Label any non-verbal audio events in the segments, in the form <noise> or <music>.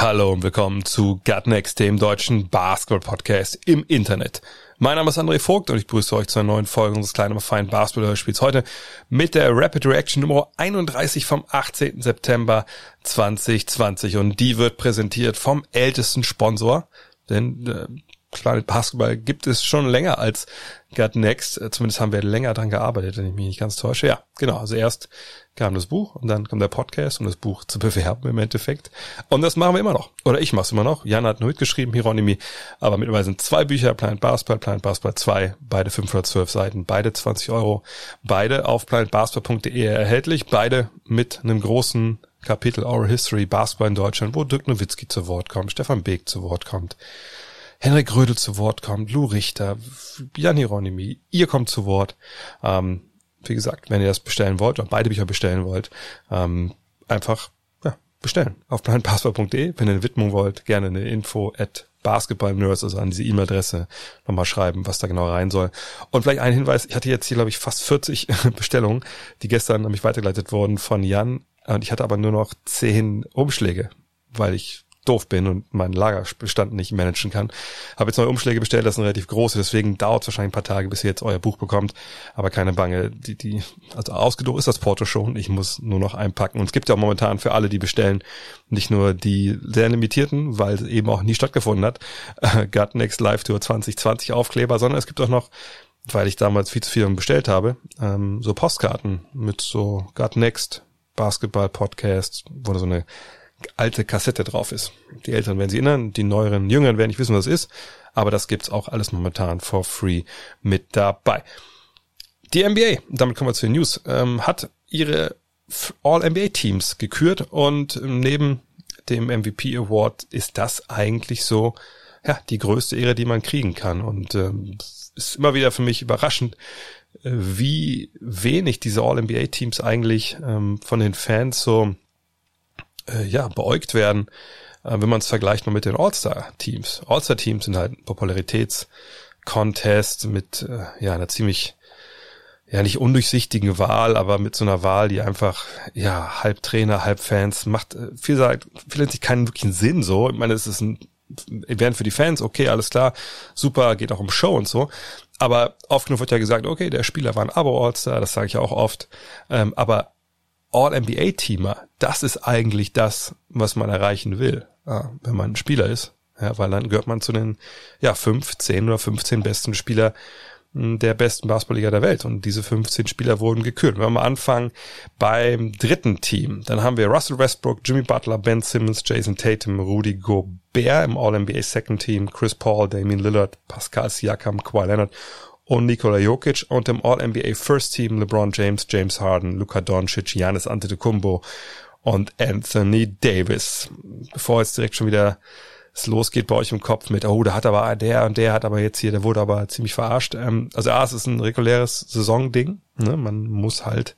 Hallo und willkommen zu Gut Next, dem deutschen Basketball-Podcast im Internet. Mein Name ist André Vogt und ich begrüße euch zu einer neuen Folge unseres kleinen, aber feinen Basketball-Hörspiels heute mit der Rapid Reaction Nummer 31 vom 18. September 2020 und die wird präsentiert vom ältesten Sponsor, denn äh, Planet Basketball gibt es schon länger als Gut Next. Äh, Zumindest haben wir länger dran gearbeitet, wenn ich mich nicht ganz täusche. Ja, genau. Also erst kam das Buch und dann kam der Podcast, um das Buch zu <laughs> bewerben im Endeffekt. Und das machen wir immer noch. Oder ich mache es immer noch. Jan hat nur mitgeschrieben, Hieronymi. Aber mittlerweile sind zwei Bücher, Planet Basketball, Planet Basketball 2, beide 512 Seiten, beide 20 Euro, beide auf planetbasketball.de erhältlich, beide mit einem großen Kapitel Oral History Basketball in Deutschland, wo Dirk Nowitzki zu Wort kommt, Stefan Beek zu Wort kommt. Henrik Rödel zu Wort kommt, Lou Richter, Jan Hieronymi, ihr kommt zu Wort. Ähm, wie gesagt, wenn ihr das bestellen wollt oder beide Bücher bestellen wollt, ähm, einfach ja, bestellen auf planetbasketball.de. Wenn ihr eine Widmung wollt, gerne eine Info at Basketball-Nerds, also an diese E-Mail-Adresse nochmal schreiben, was da genau rein soll. Und vielleicht ein Hinweis, ich hatte jetzt hier, glaube ich, fast 40 <laughs> Bestellungen, die gestern an mich weitergeleitet wurden von Jan. Und ich hatte aber nur noch 10 Umschläge, weil ich doof bin und meinen Lagerbestand nicht managen kann. Habe jetzt neue Umschläge bestellt, das sind relativ große, deswegen dauert es wahrscheinlich ein paar Tage, bis ihr jetzt euer Buch bekommt. Aber keine Bange, die, die, also ausgedruckt ist das Porto schon. Ich muss nur noch einpacken. Und es gibt ja auch momentan für alle, die bestellen, nicht nur die sehr limitierten, weil es eben auch nie stattgefunden hat, <laughs> Gut Next Live Tour 2020 Aufkleber, sondern es gibt auch noch weil ich damals viel zu viel bestellt habe, ähm, so Postkarten mit so Gut Next Basketball Podcast, wo so eine alte Kassette drauf ist. Die Älteren werden sich erinnern, die neueren, jüngeren werden nicht wissen, was es ist, aber das gibt's auch alles momentan for free mit dabei. Die NBA, damit kommen wir zu den News, ähm, hat ihre All-NBA-Teams gekürt und neben dem MVP Award ist das eigentlich so, ja, die größte Ehre, die man kriegen kann und ähm, ist immer wieder für mich überraschend, äh, wie wenig diese All-NBA-Teams eigentlich ähm, von den Fans so äh, ja, beäugt werden, äh, wenn man es vergleicht mal mit den All-Star-Teams. All-Star-Teams sind halt ein Popularitäts-Contest mit äh, ja einer ziemlich ja nicht undurchsichtigen Wahl, aber mit so einer Wahl, die einfach ja halb Trainer, halb Fans macht äh, viel sagt viel sich keinen wirklichen Sinn so. Ich meine, es ist ein Event für die Fans, okay, alles klar, super, geht auch um Show und so. Aber oft genug wird ja gesagt, okay, der Spieler war ein Abo-All-Star, das sage ich ja auch oft. Ähm, aber All-NBA-Teamer, das ist eigentlich das, was man erreichen will, wenn man ein Spieler ist. Ja, weil dann gehört man zu den ja, 15 oder 15 besten Spieler hm, der besten Basketballliga der Welt. Und diese 15 Spieler wurden gekürt. Wenn wir mal anfangen beim dritten Team, dann haben wir Russell Westbrook, Jimmy Butler, Ben Simmons, Jason Tatum, Rudy Gobert im All-NBA Second Team, Chris Paul, Damian Lillard, Pascal Siakam, Kawhi Leonard und Nikola Jokic und im All-NBA First Team LeBron James, James Harden, Luka Doncic, Giannis Antetokounmpo und Anthony Davis. Bevor jetzt direkt schon wieder es losgeht bei euch im Kopf mit, oh, da hat aber der und der hat aber jetzt hier, der wurde aber ziemlich verarscht. Ähm, also A, es ist ein reguläres Saisonding. Ne? Man muss halt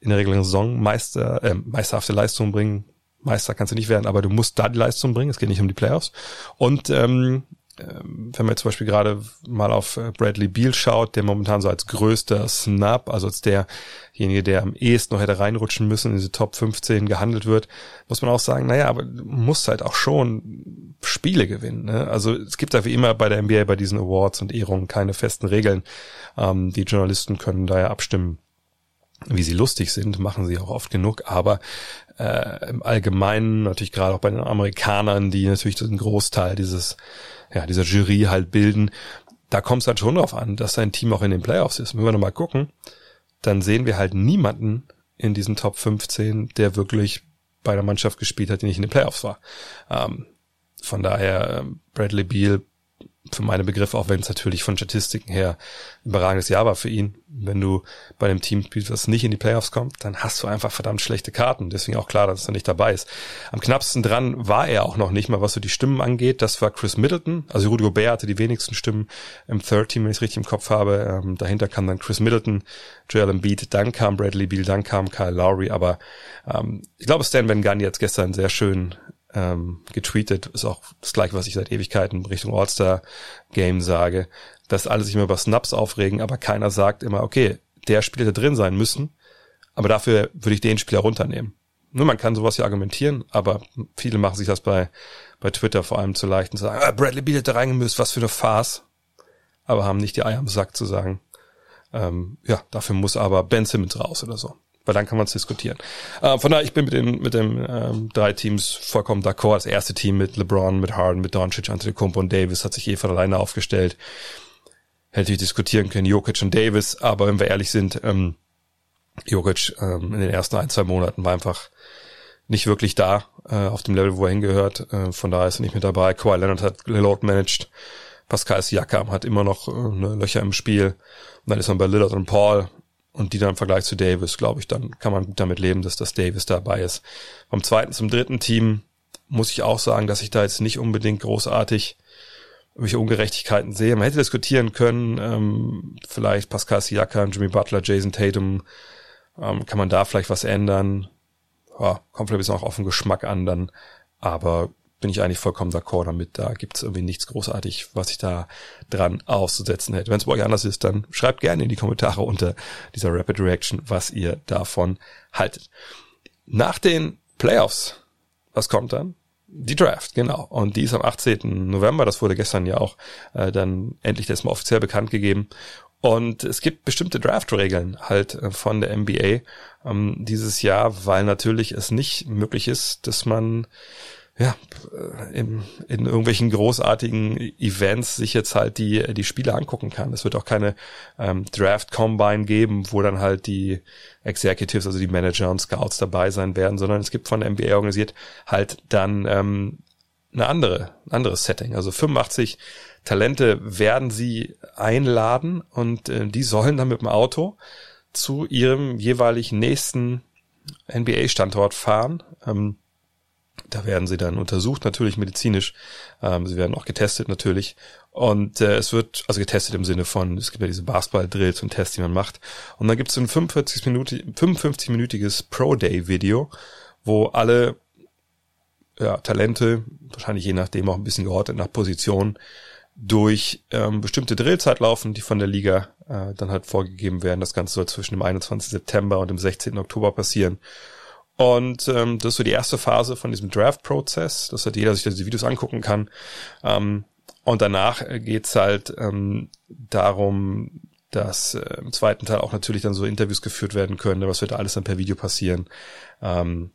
in der regulären Saison Meister, äh, meisterhafte Leistung bringen. Meister kannst du nicht werden, aber du musst da die Leistung bringen. Es geht nicht um die Playoffs. Und ähm, wenn man jetzt zum Beispiel gerade mal auf äh, Bradley Beal schaut, der momentan so als größter Snap, also als derjenige, der am ehesten noch hätte reinrutschen müssen, in diese Top 15 gehandelt wird, muss man auch sagen, naja, aber du musst halt auch schon Spiele gewinnen. Ne? Also es gibt ja wie immer bei der NBA bei diesen Awards und Ehrungen keine festen Regeln. Ähm, die Journalisten können daher abstimmen, wie sie lustig sind, machen sie auch oft genug, aber äh, im Allgemeinen, natürlich gerade auch bei den Amerikanern, die natürlich den Großteil dieses ja, dieser Jury halt bilden, da kommt es halt schon drauf an, dass sein Team auch in den Playoffs ist. Wenn wir nochmal gucken, dann sehen wir halt niemanden in diesen Top 15, der wirklich bei der Mannschaft gespielt hat, die nicht in den Playoffs war. Ähm, von daher, ähm, Bradley Beal für meine Begriffe, auch wenn es natürlich von Statistiken her überragendes Jahr war für ihn. Wenn du bei einem Team spielst, das nicht in die Playoffs kommt, dann hast du einfach verdammt schlechte Karten. Deswegen auch klar, dass er nicht dabei ist. Am knappsten dran war er auch noch nicht mal, was so die Stimmen angeht. Das war Chris Middleton. Also Rudy Gobert hatte die wenigsten Stimmen im Third Team, wenn ich es richtig im Kopf habe. Ähm, dahinter kam dann Chris Middleton, Joel Embiid, dann kam Bradley Beal, dann kam Kyle Lowry. Aber ähm, ich glaube, Stan Van Gundy hat gestern sehr schön ähm, getweetet, ist auch das gleiche, was ich seit Ewigkeiten Richtung All-Star-Game sage, dass alle sich immer über Snaps aufregen, aber keiner sagt immer, okay, der Spieler hätte drin sein müssen, aber dafür würde ich den Spieler runternehmen. Nur man kann sowas ja argumentieren, aber viele machen sich das bei, bei Twitter vor allem zu leicht und sagen, ah, Bradley Beal hätte reingemüsst, was für eine Farce. Aber haben nicht die Eier am Sack zu sagen, ähm, ja, dafür muss aber Ben Simmons raus oder so weil dann kann man es diskutieren. Äh, von daher, ich bin mit den mit den ähm, drei Teams vollkommen d'accord. Das erste Team mit LeBron, mit Harden, mit Doncic, Antetokounmpo und Davis hat sich eh von alleine aufgestellt. Hätte ich diskutieren können, Jokic und Davis, aber wenn wir ehrlich sind, ähm, Jokic ähm, in den ersten ein, zwei Monaten war einfach nicht wirklich da äh, auf dem Level, wo er hingehört. Äh, von daher ist er nicht mit dabei. Kawhi Leonard hat Lillard managed. Pascal Siakam hat immer noch äh, ne, Löcher im Spiel. Und dann ist man bei Lillard und Paul und die dann im Vergleich zu Davis, glaube ich, dann kann man damit leben, dass das Davis dabei ist. Vom zweiten zum dritten Team muss ich auch sagen, dass ich da jetzt nicht unbedingt großartig welche Ungerechtigkeiten sehe. Man hätte diskutieren können, ähm, vielleicht Pascal Siakam, Jimmy Butler, Jason Tatum, ähm, kann man da vielleicht was ändern? Ja, kommt vielleicht ein bisschen auch auf den Geschmack an dann, aber bin ich eigentlich vollkommen d'accord damit. Da gibt es irgendwie nichts großartig, was ich da dran auszusetzen hätte. Wenn es bei euch anders ist, dann schreibt gerne in die Kommentare unter dieser Rapid Reaction, was ihr davon haltet. Nach den Playoffs, was kommt dann? Die Draft, genau. Und die ist am 18. November, das wurde gestern ja auch äh, dann endlich das mal offiziell bekannt gegeben. Und es gibt bestimmte Draft-Regeln halt äh, von der NBA ähm, dieses Jahr, weil natürlich es nicht möglich ist, dass man ja, äh, in, in irgendwelchen großartigen Events sich jetzt halt die, die Spiele angucken kann. Es wird auch keine ähm, Draft Combine geben, wo dann halt die Executives, also die Manager und Scouts dabei sein werden, sondern es gibt von der NBA organisiert halt dann ähm, eine andere, ein anderes Setting. Also 85 Talente werden sie einladen und äh, die sollen dann mit dem Auto zu ihrem jeweilig nächsten NBA-Standort fahren. Ähm, da werden sie dann untersucht, natürlich medizinisch. Ähm, sie werden auch getestet natürlich. Und äh, es wird, also getestet im Sinne von, es gibt ja diese Basketball-Drills und Tests, die man macht. Und dann gibt es ein 45 Minuten, 55-minütiges Pro-Day-Video, wo alle ja, Talente, wahrscheinlich je nachdem auch ein bisschen geordnet nach Position, durch ähm, bestimmte Drillzeit laufen, die von der Liga äh, dann halt vorgegeben werden. Das Ganze soll zwischen dem 21. September und dem 16. Oktober passieren. Und ähm, das ist so die erste Phase von diesem Draft-Prozess, dass halt jeder sich diese Videos angucken kann. Ähm, und danach geht's halt ähm, darum, dass äh, im zweiten Teil auch natürlich dann so Interviews geführt werden können, was wird da alles dann per Video passieren. Ähm,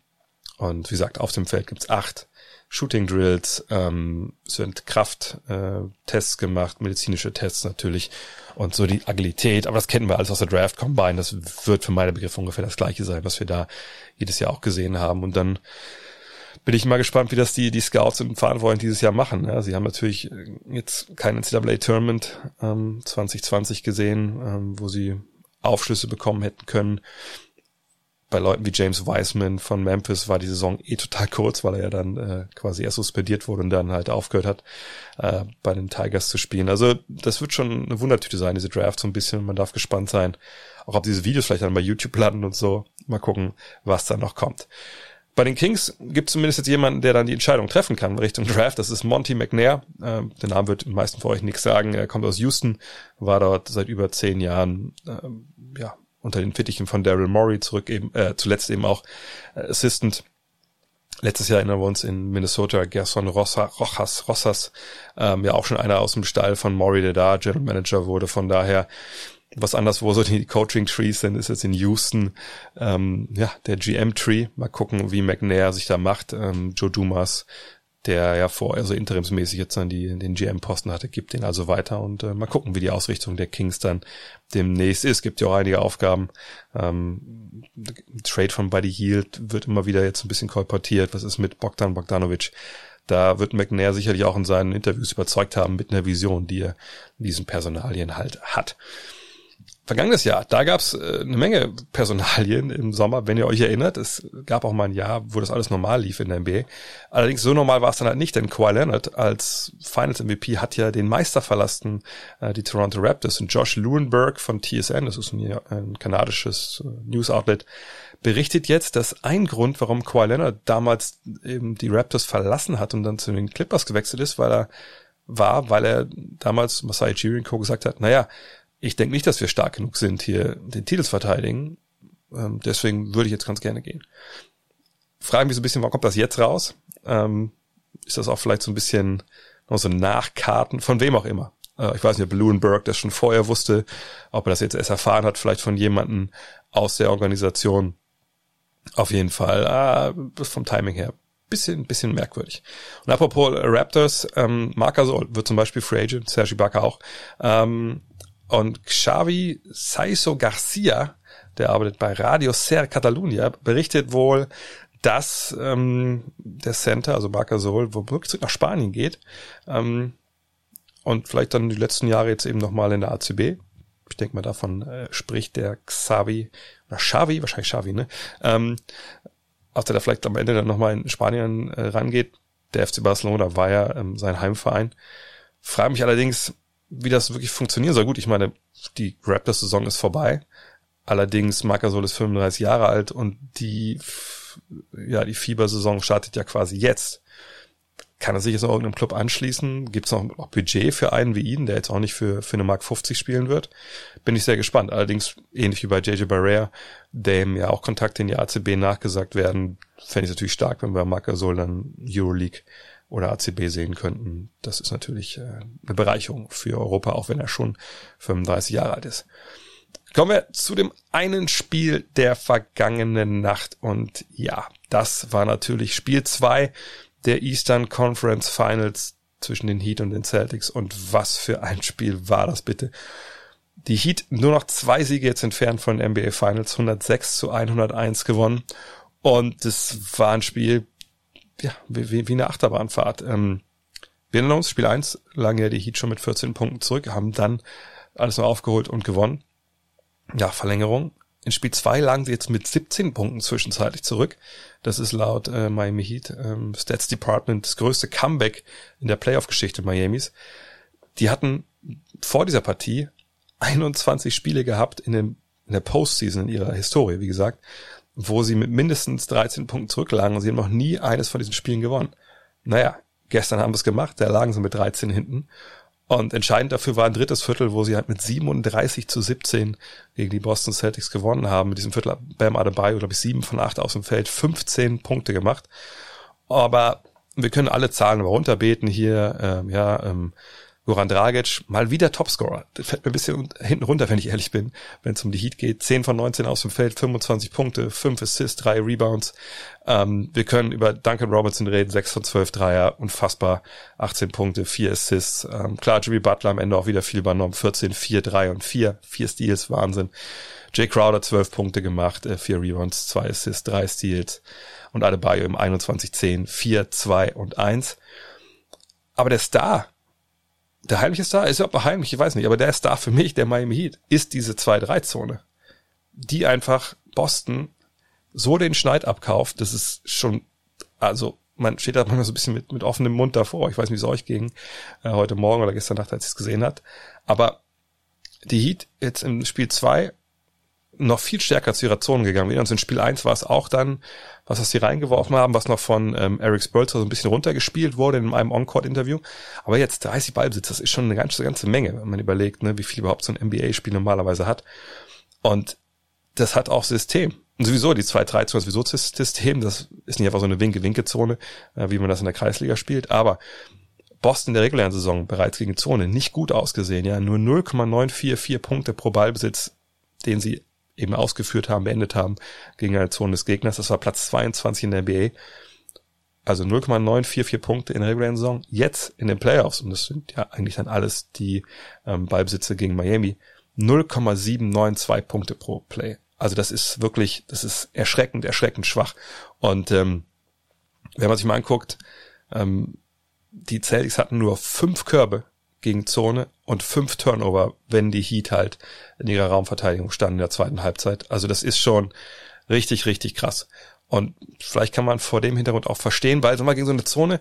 und wie gesagt, auf dem Feld gibt's acht Shooting Drills, ähm, werden Krafttests äh, gemacht, medizinische Tests natürlich und so die Agilität, aber das kennen wir alles aus der Draft Combine, das wird für meine Begriffe ungefähr das gleiche sein, was wir da jedes Jahr auch gesehen haben. Und dann bin ich mal gespannt, wie das die, die Scouts und Verantwortlichen dieses Jahr machen. Ja, sie haben natürlich jetzt kein NCAA-Tournament ähm, 2020 gesehen, ähm, wo sie Aufschlüsse bekommen hätten können bei Leuten wie James Wiseman von Memphis war die Saison eh total kurz, weil er ja dann äh, quasi erst suspendiert wurde und dann halt aufgehört hat, äh, bei den Tigers zu spielen. Also das wird schon eine Wundertüte sein, diese Draft so ein bisschen. Man darf gespannt sein, auch ob diese Videos vielleicht dann bei YouTube landen und so. Mal gucken, was da noch kommt. Bei den Kings gibt es zumindest jetzt jemanden, der dann die Entscheidung treffen kann Richtung Draft. Das ist Monty McNair. Äh, der Name wird den meisten von euch nichts sagen. Er kommt aus Houston, war dort seit über zehn Jahren äh, ja, unter den Fittichen von Daryl Morey zurück eben, äh, zuletzt eben auch äh, Assistant. Letztes Jahr erinnern wir uns in Minnesota Gerson Rossa, Rojas, Rossas, ähm, ja auch schon einer aus dem Stall von Morey, der da General Manager wurde. Von daher was anders, wo so die Coaching-Trees sind, ist jetzt in Houston ähm, ja der GM-Tree. Mal gucken, wie McNair sich da macht. Ähm, Joe Dumas der ja vorher so interimsmäßig jetzt dann die, den GM-Posten hatte, gibt den also weiter und äh, mal gucken, wie die Ausrichtung der Kings dann demnächst ist. Gibt ja auch einige Aufgaben. Ähm, Trade von Buddy Hield wird immer wieder jetzt ein bisschen kolportiert. Was ist mit Bogdan Bogdanovic? Da wird McNair sicherlich auch in seinen Interviews überzeugt haben mit einer Vision, die er in diesen Personalien halt hat vergangenes Jahr, da gab es äh, eine Menge Personalien im Sommer, wenn ihr euch erinnert. Es gab auch mal ein Jahr, wo das alles normal lief in der NBA. Allerdings so normal war es dann halt nicht, denn Kawhi Leonard als Finals MVP hat ja den Meister verlassen, äh, die Toronto Raptors. Und Josh Lewinberg von TSN, das ist ein, ein kanadisches äh, News Outlet, berichtet jetzt, dass ein Grund, warum Kawhi Leonard damals eben die Raptors verlassen hat und dann zu den Clippers gewechselt ist, weil er war, weil er damals Masai Ujiri Co. gesagt hat, naja, ich denke nicht, dass wir stark genug sind, hier den Titel zu verteidigen. Ähm, deswegen würde ich jetzt ganz gerne gehen. Fragen mich so ein bisschen, warum kommt das jetzt raus? Ähm, ist das auch vielleicht so ein bisschen noch so Nachkarten, von wem auch immer? Äh, ich weiß nicht, ob Blumenberg das schon vorher wusste, ob er das jetzt erst erfahren hat, vielleicht von jemandem aus der Organisation. Auf jeden Fall, äh, vom Timing her, bisschen, bisschen merkwürdig. Und apropos Raptors, ähm, Marc Gasol wird zum Beispiel Free Agent, Sergi Barker auch. Ähm, und Xavi Saiso Garcia, der arbeitet bei Radio Ser Catalunya, berichtet wohl, dass ähm, der Center, also Marca Sol, womöglich zurück nach Spanien geht ähm, und vielleicht dann die letzten Jahre jetzt eben nochmal in der ACB. Ich denke mal, davon äh, spricht der Xavi oder Xavi, wahrscheinlich Xavi, ne? Ähm, ob der da vielleicht am Ende dann nochmal in Spanien äh, rangeht. Der FC Barcelona war ja ähm, sein Heimverein. Frage mich allerdings, wie das wirklich funktionieren soll. Gut, ich meine, die Raptors-Saison ist vorbei. Allerdings, Marcasol ist 35 Jahre alt und die, ja, die Fiebersaison startet ja quasi jetzt. Kann er sich jetzt noch irgendeinem Club anschließen? Gibt es noch, noch Budget für einen wie ihn, der jetzt auch nicht für, für eine Mark 50 spielen wird? Bin ich sehr gespannt. Allerdings, ähnlich wie bei JJ Barrea, dem ja auch Kontakte in die ACB nachgesagt werden, fände ich natürlich stark, wenn wir Marcasol dann Euroleague oder ACB sehen könnten. Das ist natürlich äh, eine Bereicherung für Europa, auch wenn er schon 35 Jahre alt ist. Kommen wir zu dem einen Spiel der vergangenen Nacht und ja, das war natürlich Spiel zwei der Eastern Conference Finals zwischen den Heat und den Celtics und was für ein Spiel war das bitte. Die Heat nur noch zwei Siege jetzt entfernt von NBA Finals, 106 zu 101 gewonnen und es war ein Spiel, ja, wie, wie eine Achterbahnfahrt. Ähm, wir erinnern uns, Spiel 1 lagen ja die Heat schon mit 14 Punkten zurück, haben dann alles noch aufgeholt und gewonnen. Ja, Verlängerung. In Spiel 2 lagen sie jetzt mit 17 Punkten zwischenzeitlich zurück. Das ist laut äh, Miami Heat ähm, Stats Department das größte Comeback in der Playoff-Geschichte Miamis. Die hatten vor dieser Partie 21 Spiele gehabt in, dem, in der Postseason in ihrer Historie, wie gesagt, wo sie mit mindestens 13 Punkten zurücklagen und sie haben noch nie eines von diesen Spielen gewonnen. Naja, gestern haben wir es gemacht, da lagen sie mit 13 hinten. Und entscheidend dafür war ein drittes Viertel, wo sie halt mit 37 zu 17 gegen die Boston Celtics gewonnen haben. Mit diesem Viertel Bam Adebayo, glaube ich, sieben von acht aus dem Feld, 15 Punkte gemacht. Aber wir können alle Zahlen runterbeten hier. Ähm, ja, ähm, Goran Dragic, mal wieder Topscorer. Das fällt mir ein bisschen hinten runter, wenn ich ehrlich bin, wenn es um die Heat geht. 10 von 19 aus dem Feld, 25 Punkte, 5 Assists, 3 Rebounds. Ähm, wir können über Duncan Robinson reden, 6 von 12 Dreier, unfassbar, 18 Punkte, 4 Assists. Ähm, klar, Jimmy Butler am Ende auch wieder viel übernommen, 14, 4, 3 und 4, 4 Steals, Wahnsinn. Jay Crowder 12 Punkte gemacht, äh, 4 Rebounds, 2 Assists, 3 Steals und Adebayo im 21, 10, 4, 2 und 1. Aber der Star der heimliche Star ist ja auch heimlich, ich weiß nicht, aber der Star für mich, der Miami Heat, ist diese 2-3-Zone, die einfach Boston so den Schneid abkauft, das ist schon, also man steht da manchmal so ein bisschen mit, mit offenem Mund davor. Ich weiß nicht, wie es euch ging, äh, heute Morgen oder gestern Nacht, als ich es gesehen hat. Aber die Heat jetzt im Spiel 2 noch viel stärker zu ihrer Zone gegangen. Und in Spiel 1 war es auch dann, was was sie reingeworfen haben, was noch von ähm, Eric Spolzer so ein bisschen runtergespielt wurde in einem On-Court-Interview. Aber jetzt 30 Ballbesitz, das ist schon eine ganze, ganze Menge, wenn man überlegt, ne, wie viel überhaupt so ein NBA-Spiel normalerweise hat. Und das hat auch System. Und sowieso die 2-3-Zone, sowieso System, das ist nicht einfach so eine Winke-Winke-Zone, äh, wie man das in der Kreisliga spielt, aber Boston in der regulären Saison bereits gegen Zone nicht gut ausgesehen, ja, nur 0,944 Punkte pro Ballbesitz, den sie eben ausgeführt haben, beendet haben gegen eine Zone des Gegners. Das war Platz 22 in der NBA. Also 0,944 Punkte in der regulären Saison. Jetzt in den Playoffs, und das sind ja eigentlich dann alles die ähm, Ballbesitze gegen Miami, 0,792 Punkte pro Play. Also das ist wirklich, das ist erschreckend, erschreckend schwach. Und ähm, wenn man sich mal anguckt, Ähm, die Celtics hatten nur fünf Körbe gegen Zone und fünf Turnover, wenn die Heat halt in ihrer Raumverteidigung standen in der zweiten Halbzeit. Also das ist schon richtig, richtig krass. Und vielleicht kann man vor dem Hintergrund auch verstehen, weil so mal gegen so eine Zone,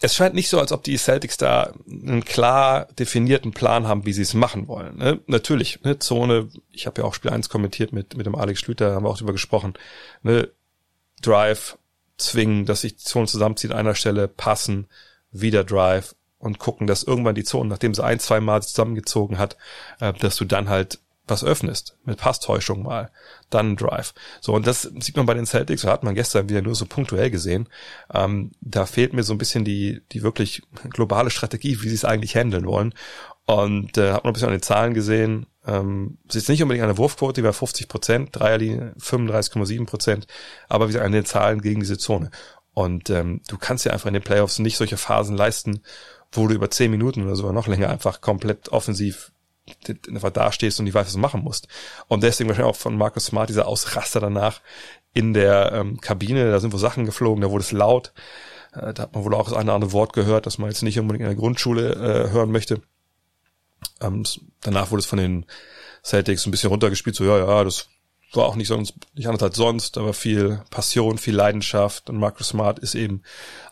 es scheint nicht so, als ob die Celtics da einen klar definierten Plan haben, wie sie es machen wollen. Ne? Natürlich, ne, Zone, ich habe ja auch Spiel 1 kommentiert mit, mit dem Alex Schlüter, haben wir auch drüber gesprochen. Ne, Drive, zwingen, dass sich die Zone zusammenzieht an einer Stelle, passen, wieder Drive und gucken, dass irgendwann die Zone, nachdem sie ein, zwei Mal zusammengezogen hat, äh, dass du dann halt was öffnest, mit Passtäuschung mal, dann Drive. So, und das sieht man bei den Celtics, hat man gestern wieder nur so punktuell gesehen. Ähm, da fehlt mir so ein bisschen die, die wirklich globale Strategie, wie sie es eigentlich handeln wollen. Und äh, hat man ein bisschen an den Zahlen gesehen. Ähm, es ist nicht unbedingt eine Wurfquote, die war 50 Prozent, Dreierlinie 35,7 Prozent, aber wie gesagt, an den Zahlen gegen diese Zone. Und ähm, du kannst ja einfach in den Playoffs nicht solche Phasen leisten, wo du über zehn Minuten oder sogar noch länger einfach komplett offensiv einfach dastehst und nicht weißt, was du machen musst. Und deswegen wahrscheinlich auch von Markus Smart dieser Ausraster danach in der ähm, Kabine, da sind wohl Sachen geflogen, da wurde es laut. Äh, da hat man wohl auch das eine oder andere Wort gehört, das man jetzt nicht unbedingt in der Grundschule äh, hören möchte. Ähm, danach wurde es von den Celtics ein bisschen runtergespielt, so ja, ja, das war auch nicht sonst, nicht anders als sonst, aber viel Passion, viel Leidenschaft und Marcus Smart ist eben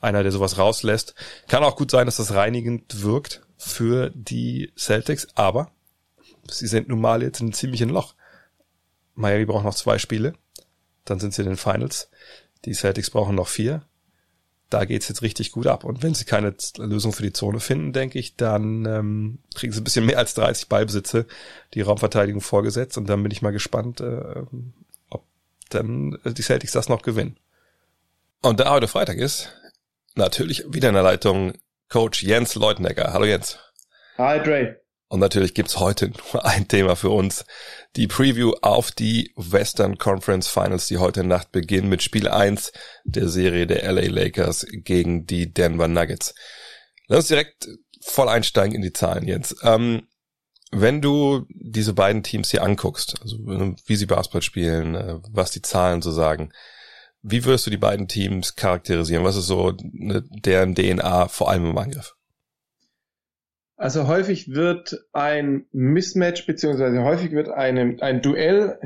einer, der sowas rauslässt. Kann auch gut sein, dass das reinigend wirkt für die Celtics, aber sie sind nun mal jetzt in einem ziemlichen Loch. Miami braucht noch zwei Spiele, dann sind sie in den Finals. Die Celtics brauchen noch vier. Da geht's jetzt richtig gut ab. Und wenn sie keine Lösung für die Zone finden, denke ich, dann ähm, kriegen sie ein bisschen mehr als 30 Ballbesitze, die Raumverteidigung vorgesetzt. Und dann bin ich mal gespannt, äh, ob dann die Celtics das noch gewinnen. Und da heute Freitag ist, natürlich wieder in der Leitung Coach Jens Leutnecker. Hallo Jens. Hi Dre. Und natürlich gibt's heute <laughs> nur ein Thema für uns. Die Preview auf die Western Conference Finals, die heute Nacht beginnen mit Spiel 1 der Serie der LA Lakers gegen die Denver Nuggets. Lass uns direkt voll einsteigen in die Zahlen jetzt. Ähm, wenn du diese beiden Teams hier anguckst, also wie sie Basketball spielen, äh, was die Zahlen so sagen, wie würdest du die beiden Teams charakterisieren? Was ist so ne, deren DNA vor allem im Angriff? Also häufig wird ein Mismatch beziehungsweise häufig wird eine, ein Duell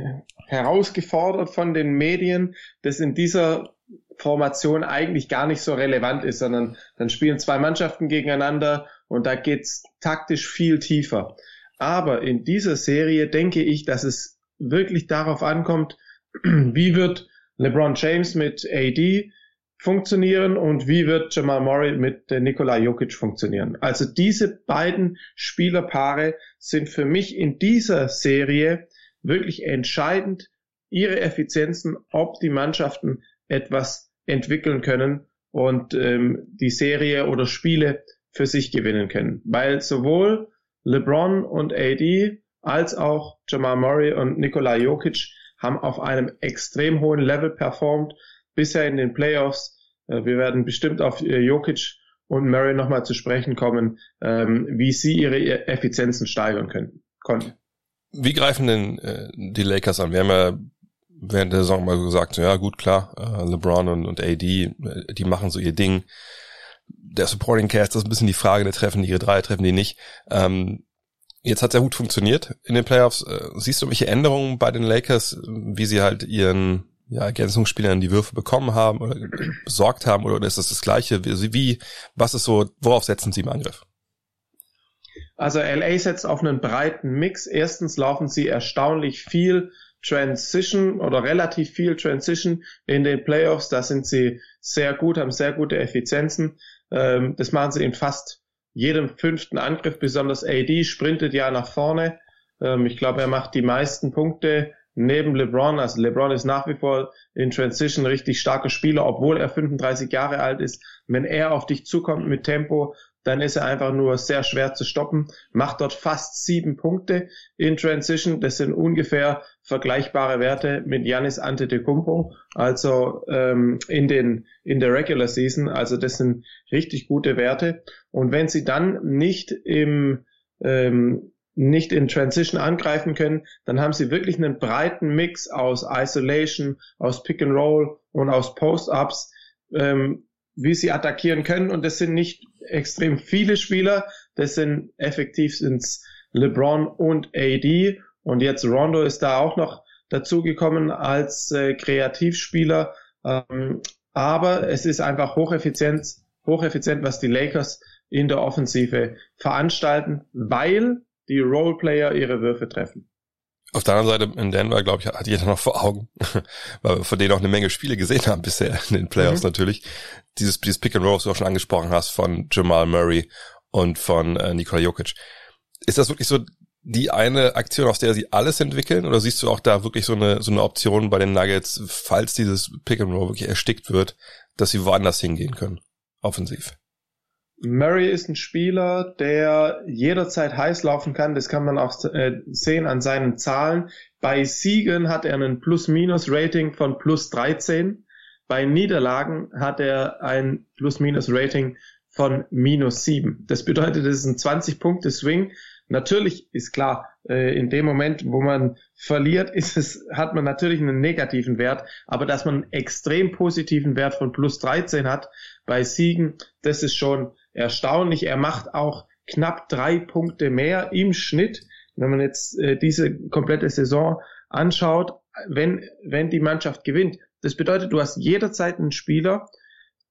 herausgefordert von den Medien, das in dieser Formation eigentlich gar nicht so relevant ist, sondern dann spielen zwei Mannschaften gegeneinander und da geht's taktisch viel tiefer. Aber in dieser Serie denke ich, dass es wirklich darauf ankommt, <clears throat> wie wird LeBron James mit AD funktionieren und wie wird Jamal Murray mit Nikola Jokic funktionieren. Also diese beiden Spielerpaare sind für mich in dieser Serie wirklich entscheidend, ihre Effizienzen, ob die Mannschaften etwas entwickeln können und ähm, die Serie oder Spiele für sich gewinnen können. Weil sowohl LeBron und AD als auch Jamal Murray und Nikola Jokic haben auf einem extrem hohen Level performt bisher in den Playoffs. Äh, wir werden bestimmt auf äh, Jokic und Murray nochmal zu sprechen kommen, ähm, wie sie ihre Effizienzen steigern können, konnten. Wie greifen denn äh, die Lakers an? Wir haben ja während der Saison mal gesagt, ja gut, klar, LeBron und, und AD, die machen so ihr Ding. Der Supporting Cast, das ist ein bisschen die Frage, der treffen die ihre drei, treffen die nicht. Ähm, Jetzt hat sehr gut funktioniert in den Playoffs. Siehst du welche Änderungen bei den Lakers, wie sie halt ihren ja, Ergänzungsspielern die Würfe bekommen haben oder besorgt haben oder ist das das Gleiche? Wie, was ist so, worauf setzen sie im Angriff? Also LA setzt auf einen breiten Mix. Erstens laufen sie erstaunlich viel Transition oder relativ viel Transition in den Playoffs. Da sind sie sehr gut, haben sehr gute Effizienzen. Ähm, das machen sie in fast jedem fünften Angriff, besonders AD sprintet ja nach vorne. Ähm, ich glaube, er macht die meisten Punkte neben LeBron. Also LeBron ist nach wie vor in Transition richtig starker Spieler, obwohl er 35 Jahre alt ist. Wenn er auf dich zukommt mit Tempo, dann ist er einfach nur sehr schwer zu stoppen. Macht dort fast sieben Punkte in Transition. Das sind ungefähr vergleichbare Werte mit Yanis Antetokounmpo, also ähm, in den in der Regular Season. Also das sind richtig gute Werte. Und wenn sie dann nicht im ähm, nicht in Transition angreifen können, dann haben sie wirklich einen breiten Mix aus Isolation, aus Pick and Roll und aus Post-Ups, ähm, wie sie attackieren können. Und das sind nicht extrem viele Spieler. Das sind effektiv sind's LeBron und AD. Und jetzt Rondo ist da auch noch dazugekommen als äh, Kreativspieler. Ähm, aber es ist einfach hocheffizient, hocheffizient, was die Lakers in der Offensive veranstalten, weil die Roleplayer ihre Würfe treffen. Auf der anderen Seite in Denver, glaube ich, hat jeder noch vor Augen, <laughs> weil wir von denen auch eine Menge Spiele gesehen haben bisher in den Playoffs mhm. natürlich. Dieses, dieses Pick and Roll, was du auch schon angesprochen hast, von Jamal Murray und von äh, Nikola Jokic. Ist das wirklich so die eine Aktion, aus der sie alles entwickeln? Oder siehst du auch da wirklich so eine, so eine Option bei den Nuggets, falls dieses Pick and Roll wirklich erstickt wird, dass sie woanders hingehen können? Offensiv. Murray ist ein Spieler, der jederzeit heiß laufen kann. Das kann man auch äh, sehen an seinen Zahlen. Bei Siegen hat er einen Plus-Minus-Rating von plus 13. Bei Niederlagen hat er ein Plus-Minus-Rating von minus 7. Das bedeutet, es ist ein 20-Punkte-Swing. Natürlich ist klar, äh, in dem Moment, wo man verliert, ist es, hat man natürlich einen negativen Wert, aber dass man einen extrem positiven Wert von plus 13 hat bei Siegen, das ist schon erstaunlich. Er macht auch knapp drei Punkte mehr im Schnitt, wenn man jetzt äh, diese komplette Saison anschaut, wenn, wenn die Mannschaft gewinnt. Das bedeutet, du hast jederzeit einen Spieler,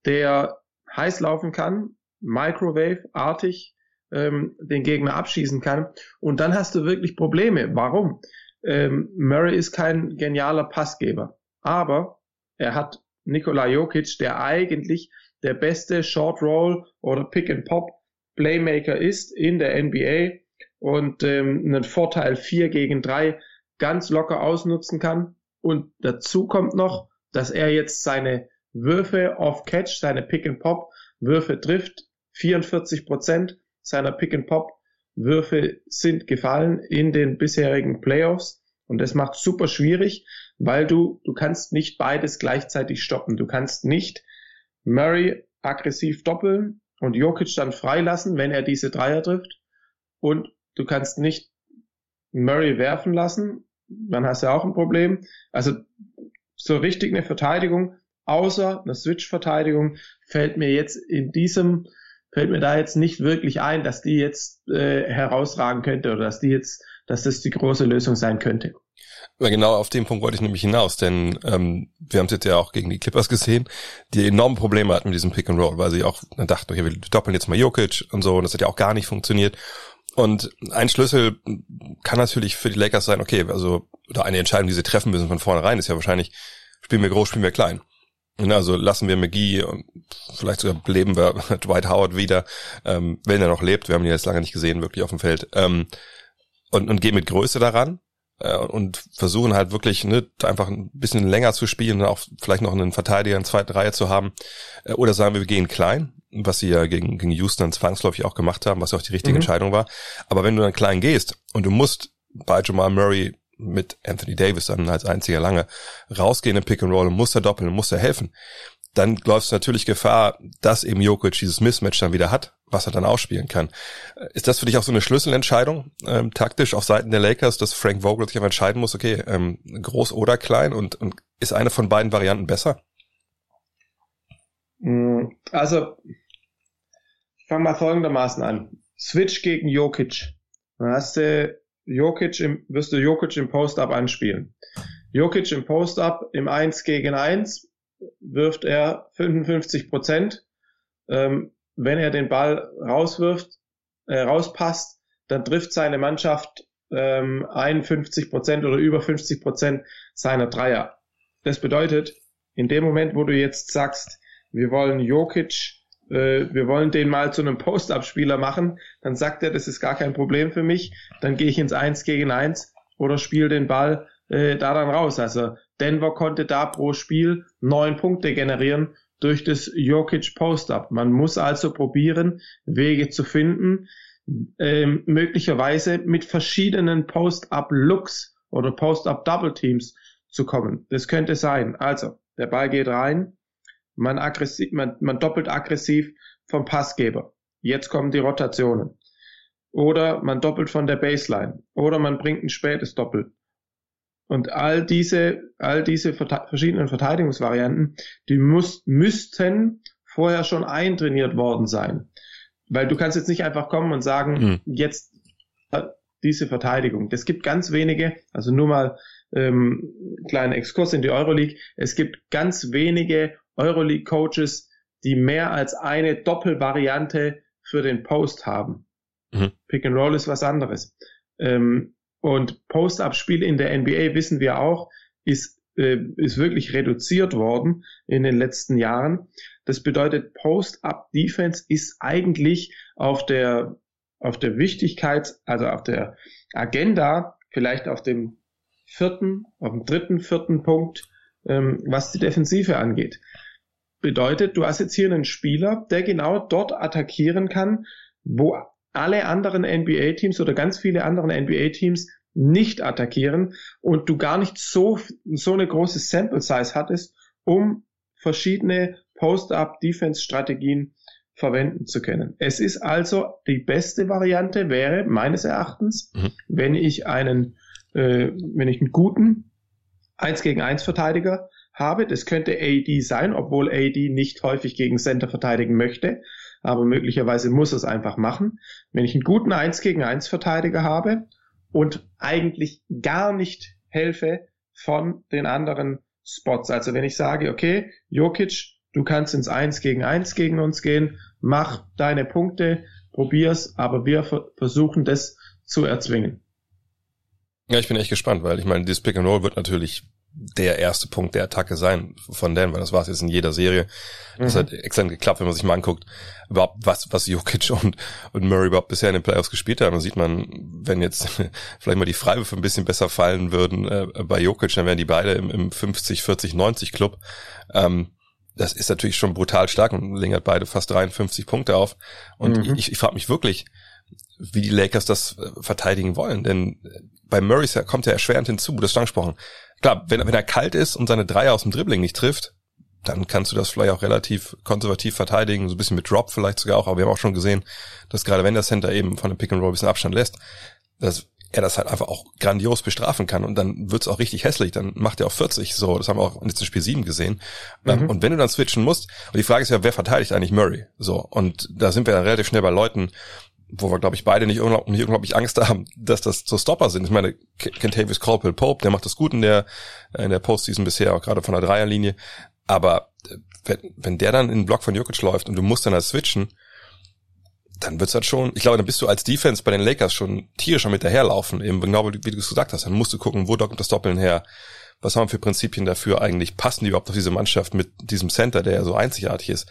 der heiß laufen kann, Microwave-artig ähm, den Gegner abschießen kann. Und dann hast du wirklich Probleme. Warum? Ähm, Murray ist kein genialer Passgeber, aber er hat Nikola Jokic, der eigentlich der beste Short Roll oder Pick and Pop Playmaker ist in der NBA und ähm, einen Vorteil 4 gegen 3 ganz locker ausnutzen kann. Und dazu kommt noch, dass er jetzt seine Würfe off Catch, seine Pick and Pop Würfe trifft. 44 Prozent seiner Pick and Pop Würfe sind gefallen in den bisherigen Playoffs. Und das macht super schwierig, weil du, du kannst nicht beides gleichzeitig stoppen. Du kannst nicht Murray aggressiv doppeln und Jokic dann freilassen, wenn er diese Dreier trifft. Und du kannst nicht Murray werfen lassen, dann hast du auch ein Problem. Also so richtig eine Verteidigung, außer eine Switch-Verteidigung, fällt mir jetzt in diesem, fällt mir da jetzt nicht wirklich ein, dass die jetzt äh, herausragen könnte oder dass die jetzt, dass das die große Lösung sein könnte. Ja, genau auf den Punkt wollte ich nämlich hinaus, denn ähm, wir haben es jetzt ja auch gegen die Clippers gesehen, die enorme Probleme hatten mit diesem Pick and Roll, weil sie auch dachten, okay, wir doppeln jetzt mal Jokic und so, und das hat ja auch gar nicht funktioniert. Und ein Schlüssel kann natürlich für die Lakers sein, okay, also, oder eine Entscheidung, die sie treffen müssen von vornherein, ist ja wahrscheinlich, spielen wir groß, spielen wir klein. Also lassen wir McGee und vielleicht sogar beleben wir <laughs> Dwight Howard wieder, ähm, wenn er noch lebt. Wir haben ihn jetzt lange nicht gesehen, wirklich auf dem Feld. Ähm, und, und gehen mit Größe daran und versuchen halt wirklich ne, einfach ein bisschen länger zu spielen und auch vielleicht noch einen Verteidiger in zweiter Reihe zu haben. Äh, oder sagen wir, wir gehen klein, was sie ja gegen, gegen Houston zwangsläufig auch gemacht haben, was auch die richtige mhm. Entscheidung war. Aber wenn du dann klein gehst und du musst bei Jamal Murray mit Anthony Davis dann als einziger lange rausgehen im Pick and Roll und muss da doppeln und muss da helfen, dann läufst du natürlich Gefahr, dass eben Jokic dieses Mismatch dann wieder hat, was er dann ausspielen kann. Ist das für dich auch so eine Schlüsselentscheidung, ähm, taktisch auf Seiten der Lakers, dass Frank Vogel sich aber entscheiden muss, okay, ähm, groß oder klein und, und ist eine von beiden Varianten besser? Mm, also, ich fange mal folgendermaßen an. Switch gegen Jokic. Dann hast du Jokic im, wirst du Jokic im Post-Up anspielen. Jokic im Post-Up im 1 gegen 1 wirft er 55 Prozent. Ähm, wenn er den Ball rauswirft, äh, rauspasst, dann trifft seine Mannschaft ähm, 51 Prozent oder über 50 Prozent seiner Dreier. Das bedeutet, in dem Moment, wo du jetzt sagst, wir wollen Jokic, äh, wir wollen den mal zu einem Post-Up-Spieler machen, dann sagt er, das ist gar kein Problem für mich, dann gehe ich ins 1 gegen 1 oder spiele den Ball äh, da dann raus. Also Denver konnte da pro Spiel neun Punkte generieren durch das Jokic Post-Up. Man muss also probieren, Wege zu finden, ähm, möglicherweise mit verschiedenen Post-Up-Looks oder Post-Up-Double-Teams zu kommen. Das könnte sein. Also, der Ball geht rein, man, aggressiv, man, man doppelt aggressiv vom Passgeber. Jetzt kommen die Rotationen. Oder man doppelt von der Baseline. Oder man bringt ein spätes Doppel. Und all diese, all diese verschiedenen Verteidigungsvarianten, die muss, müssten vorher schon eintrainiert worden sein. Weil du kannst jetzt nicht einfach kommen und sagen, mhm. jetzt äh, diese Verteidigung. Es gibt ganz wenige, also nur mal ähm, kleinen Exkurs in die Euroleague. Es gibt ganz wenige Euroleague-Coaches, die mehr als eine Doppelvariante für den Post haben. Mhm. Pick and Roll ist was anderes. Ähm, und Post-Up-Spiel in der NBA wissen wir auch, ist, äh, ist wirklich reduziert worden in den letzten Jahren. Das bedeutet, Post-Up-Defense ist eigentlich auf der, auf der Wichtigkeit, also auf der Agenda, vielleicht auf dem vierten, auf dem dritten, vierten Punkt, ähm, was die Defensive angeht. Bedeutet, du hast jetzt hier einen Spieler, der genau dort attackieren kann, wo alle anderen NBA-Teams oder ganz viele andere NBA-Teams nicht attackieren und du gar nicht so, so eine große Sample Size hattest, um verschiedene Post-Up-Defense-Strategien verwenden zu können. Es ist also die beste Variante wäre meines Erachtens, mhm. wenn ich einen, äh, wenn ich einen guten 1 gegen 1 Verteidiger habe, das könnte AD sein, obwohl AD nicht häufig gegen Center verteidigen möchte, aber möglicherweise muss es einfach machen. Wenn ich einen guten 1 gegen 1 Verteidiger habe und eigentlich gar nicht helfe von den anderen Spots. Also wenn ich sage, okay, Jokic, du kannst ins 1 gegen 1 gegen uns gehen, mach deine Punkte, probier's, aber wir versuchen das zu erzwingen. Ja, ich bin echt gespannt, weil ich meine, dieses Pick and Roll wird natürlich der erste Punkt der Attacke sein von Dan, weil das war es jetzt in jeder Serie. Das mhm. hat exzellent geklappt, wenn man sich mal anguckt, überhaupt was, was Jokic <laughs> und, und Murray überhaupt bisher in den Playoffs gespielt haben. Dann sieht man, wenn jetzt <laughs> vielleicht mal die Freiwürfe ein bisschen besser fallen würden äh, bei Jokic, dann wären die beide im, im 50, 40, 90 Club. Ähm, das ist natürlich schon brutal stark und legen halt beide fast 53 Punkte auf. Und mhm. ich, ich frage mich wirklich, wie die Lakers das äh, verteidigen wollen. Denn äh, bei Murray kommt ja erschwerend hinzu, das ist angesprochen. Klar, wenn, wenn er kalt ist und seine Dreier aus dem Dribbling nicht trifft, dann kannst du das vielleicht auch relativ konservativ verteidigen, so ein bisschen mit Drop vielleicht sogar auch, aber wir haben auch schon gesehen, dass gerade wenn der Center eben von dem Pick and Roll ein bisschen Abstand lässt, dass er das halt einfach auch grandios bestrafen kann und dann wird's auch richtig hässlich, dann macht er auf 40 so, das haben wir auch in Spiel 7 gesehen. Ähm, mhm. Und wenn du dann switchen musst, und die Frage ist ja, wer verteidigt eigentlich Murray? So, und da sind wir dann relativ schnell bei Leuten, wo wir, glaube ich, beide nicht unglaublich, unglaublich Angst haben, dass das so Stopper sind. Ich meine, Kentavious Caldwell Pope, der macht das gut in der, in der Postseason bisher, auch gerade von der Dreierlinie. Aber äh, wenn, wenn der dann in den Block von Jokic läuft und du musst dann halt switchen, dann wird's halt schon, ich glaube, dann bist du als Defense bei den Lakers schon tierischer mit daherlaufen, eben genau wie du es gesagt hast. Dann musst du gucken, wo kommt das Doppeln her? Was haben wir für Prinzipien dafür eigentlich? Passen die überhaupt auf diese Mannschaft mit diesem Center, der ja so einzigartig ist?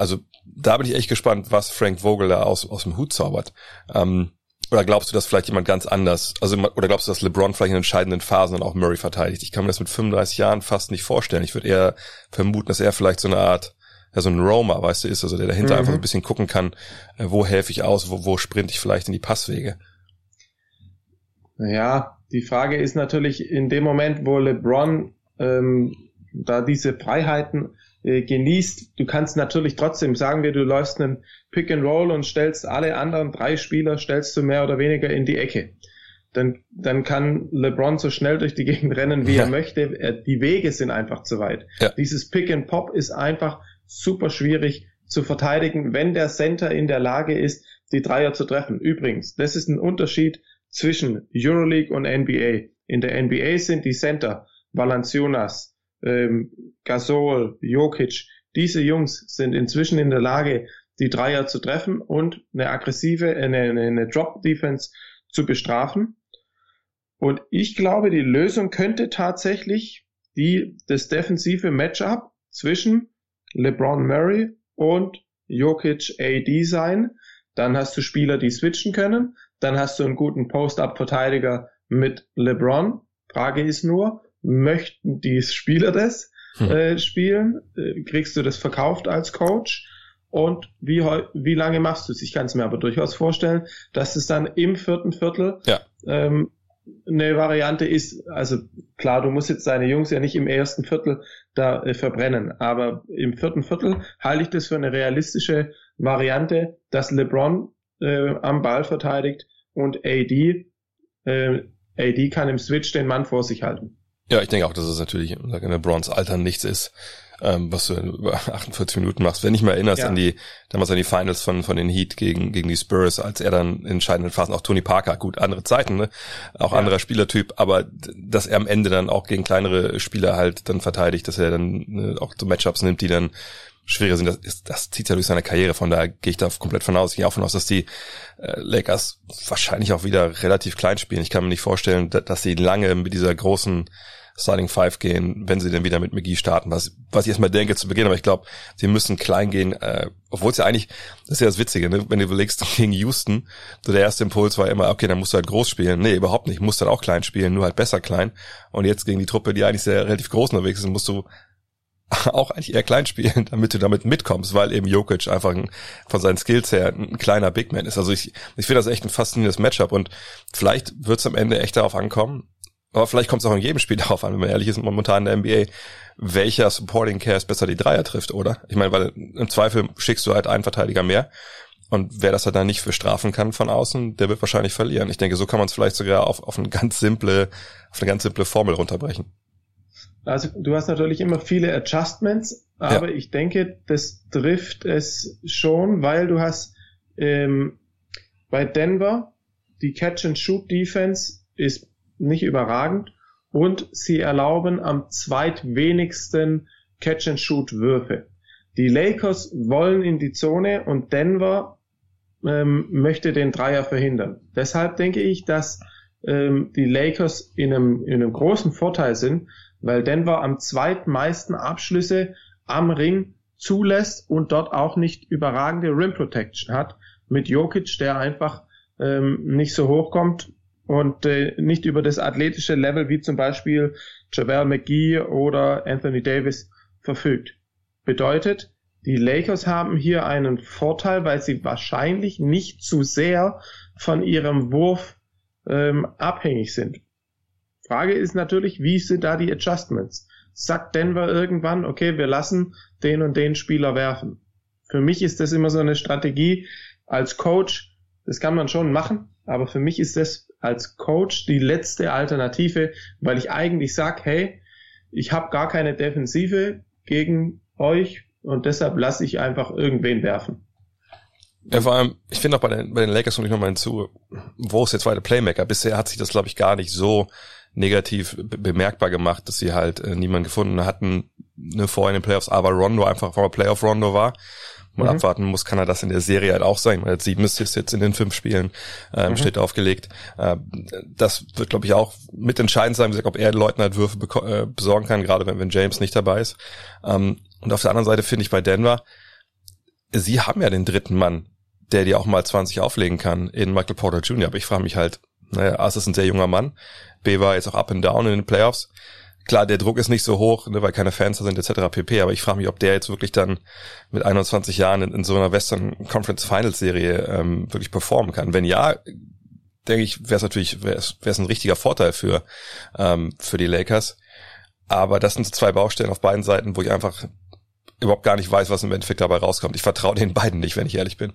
Also da bin ich echt gespannt, was Frank Vogel da aus, aus dem Hut zaubert. Ähm, oder glaubst du, dass vielleicht jemand ganz anders, also oder glaubst du, dass LeBron vielleicht in entscheidenden Phasen dann auch Murray verteidigt? Ich kann mir das mit 35 Jahren fast nicht vorstellen. Ich würde eher vermuten, dass er vielleicht so eine Art, ja, so ein Roamer, weißt du, ist, also der dahinter mhm. einfach ein bisschen gucken kann, äh, wo helfe ich aus, wo, wo sprinte ich vielleicht in die Passwege. Ja, die Frage ist natürlich in dem Moment, wo LeBron ähm, da diese Freiheiten äh, genießt. Du kannst natürlich trotzdem, sagen wir, du läufst einen Pick and Roll und stellst alle anderen drei Spieler, stellst du mehr oder weniger in die Ecke. Dann, dann kann LeBron so schnell durch die Gegend rennen, wie ja. er möchte. Er, die Wege sind einfach zu weit. Ja. Dieses Pick and Pop ist einfach super schwierig zu verteidigen, wenn der Center in der Lage ist, die Dreier zu treffen. Übrigens, das ist ein Unterschied zwischen Euroleague und NBA. In der NBA sind die Center Valanciunas, ähm, Gasol, Jokic, diese Jungs sind inzwischen in der Lage, die Dreier zu treffen und eine aggressive, eine, eine, eine Drop-Defense zu bestrafen. Und ich glaube, die Lösung könnte tatsächlich die, das defensive Matchup zwischen LeBron Murray und Jokic AD sein. Dann hast du Spieler, die switchen können. Dann hast du einen guten Post-Up-Verteidiger mit LeBron. Frage ist nur, möchten die Spieler das hm. äh, spielen? Äh, kriegst du das verkauft als Coach? Und wie, wie lange machst du es? Ich kann es mir aber durchaus vorstellen, dass es dann im vierten Viertel ja. ähm, eine Variante ist. Also klar, du musst jetzt deine Jungs ja nicht im ersten Viertel da äh, verbrennen, aber im vierten Viertel halte ich das für eine realistische Variante, dass LeBron äh, am Ball verteidigt und AD, äh, AD kann im Switch den Mann vor sich halten. Ja, ich denke auch, dass es natürlich in LeBrons Alter nichts ist. ähm, was du über <laughs> 48 Minuten machst. Wenn ich mal erinnerst ja. an die, damals an die Finals von, von den Heat gegen, gegen die Spurs, als er dann in entscheidenden Phasen, auch Tony Parker, gut, andere Zeiten, ne? Auch ja. anderer Spielertyp, aber dass er am Ende dann auch gegen kleinere Spieler halt dann verteidigt, dass er dann ne, auch so Matchups nimmt, die dann schwieriger sind, das, ist, das zieht ja durch seine Karriere. Von daher gehe ich da komplett von aus. Ich gehe auch von aus, dass die äh, Lakers wahrscheinlich auch wieder relativ klein spielen. Ich kann mir nicht vorstellen, dass, dass sie lange mit dieser großen Starting Five gehen, wenn sie denn wieder mit McGee starten, was, was ich erstmal denke zu Beginn, aber ich glaube, sie müssen klein gehen, äh, obwohl es ja eigentlich, das ist ja das Witzige, ne? wenn du überlegst, <laughs> gegen Houston, so der erste Impuls war immer, okay, dann musst du halt groß spielen. Nee, überhaupt nicht, musst dann auch klein spielen, nur halt besser klein. Und jetzt gegen die Truppe, die eigentlich sehr relativ groß unterwegs ist, musst du <laughs> auch eigentlich eher klein spielen, <laughs> damit du damit mitkommst, weil eben Jokic einfach ein, von seinen Skills her ein kleiner Big Man ist. Also ich, ich finde das echt ein faszinierendes Matchup und vielleicht wird es am Ende echt darauf ankommen, aber vielleicht kommt es auch in jedem Spiel <laughs> darauf an, wenn man ehrlich ist, momentan in der NBA, welcher Supporting Cast besser die Dreier trifft, oder? Ich meine, weil im Zweifel schickst du halt einen Verteidiger mehr. Und wer das halt dann nicht für strafen kann von außen, der wird wahrscheinlich verlieren. Ich denke, so kann man es vielleicht sogar auf, auf eine ganz simple, auf eine ganz simple Formel runterbrechen. Also du hast natürlich immer viele Adjustments, aber ja. ich denke, das trifft es schon, weil du hast ähm, bei Denver die Catch-and-Shoot-Defense ist nicht überragend und sie erlauben am zweitwenigsten Catch-and-Shoot-Würfe. Die Lakers wollen in die Zone und Denver ähm, möchte den Dreier verhindern. Deshalb denke ich, dass ähm, die Lakers in einem, in einem großen Vorteil sind, weil Denver am zweitmeisten Abschlüsse am Ring zulässt und dort auch nicht überragende Rim Protection hat. Mit Jokic, der einfach ähm, nicht so hoch kommt und äh, nicht über das athletische Level wie zum Beispiel Javel McGee oder Anthony Davis verfügt. Bedeutet, die Lakers haben hier einen Vorteil, weil sie wahrscheinlich nicht zu sehr von ihrem Wurf ähm, abhängig sind. Frage ist natürlich, wie sind da die Adjustments? Sagt Denver irgendwann, okay, wir lassen den und den Spieler werfen. Für mich ist das immer so eine Strategie als Coach, das kann man schon machen, aber für mich ist das als Coach die letzte Alternative, weil ich eigentlich sage, hey, ich habe gar keine Defensive gegen euch und deshalb lasse ich einfach irgendwen werfen. Ja, vor allem, ich finde auch bei den, bei den Lakers komme ich nochmal hinzu, wo ist der zweite Playmaker? Bisher hat sich das, glaube ich, gar nicht so negativ bemerkbar gemacht, dass sie halt äh, niemanden gefunden hatten, ne, vorher in den Playoffs, aber Rondo einfach vor Playoff Rondo war. Man mhm. abwarten muss, kann er das in der Serie halt auch sein. Hat sieben Assists jetzt in den fünf Spielen, ähm, mhm. steht aufgelegt. Äh, das wird, glaube ich, auch mitentscheidend sein, ob er Leuten halt Würfe äh, besorgen kann, gerade wenn, wenn James nicht dabei ist. Ähm, und auf der anderen Seite finde ich bei Denver, sie haben ja den dritten Mann, der dir auch mal 20 auflegen kann in Michael Porter Jr. Aber ich frage mich halt, naja, A ist ein sehr junger Mann, B war jetzt auch up and down in den Playoffs. Klar, der Druck ist nicht so hoch, ne, weil keine Fans da sind etc. pp. Aber ich frage mich, ob der jetzt wirklich dann mit 21 Jahren in, in so einer Western Conference Finals Serie ähm, wirklich performen kann. Wenn ja, denke ich, wäre es natürlich wäre es ein richtiger Vorteil für ähm, für die Lakers. Aber das sind so zwei Baustellen auf beiden Seiten, wo ich einfach überhaupt gar nicht weiß, was im Endeffekt dabei rauskommt. Ich vertraue den beiden nicht, wenn ich ehrlich bin.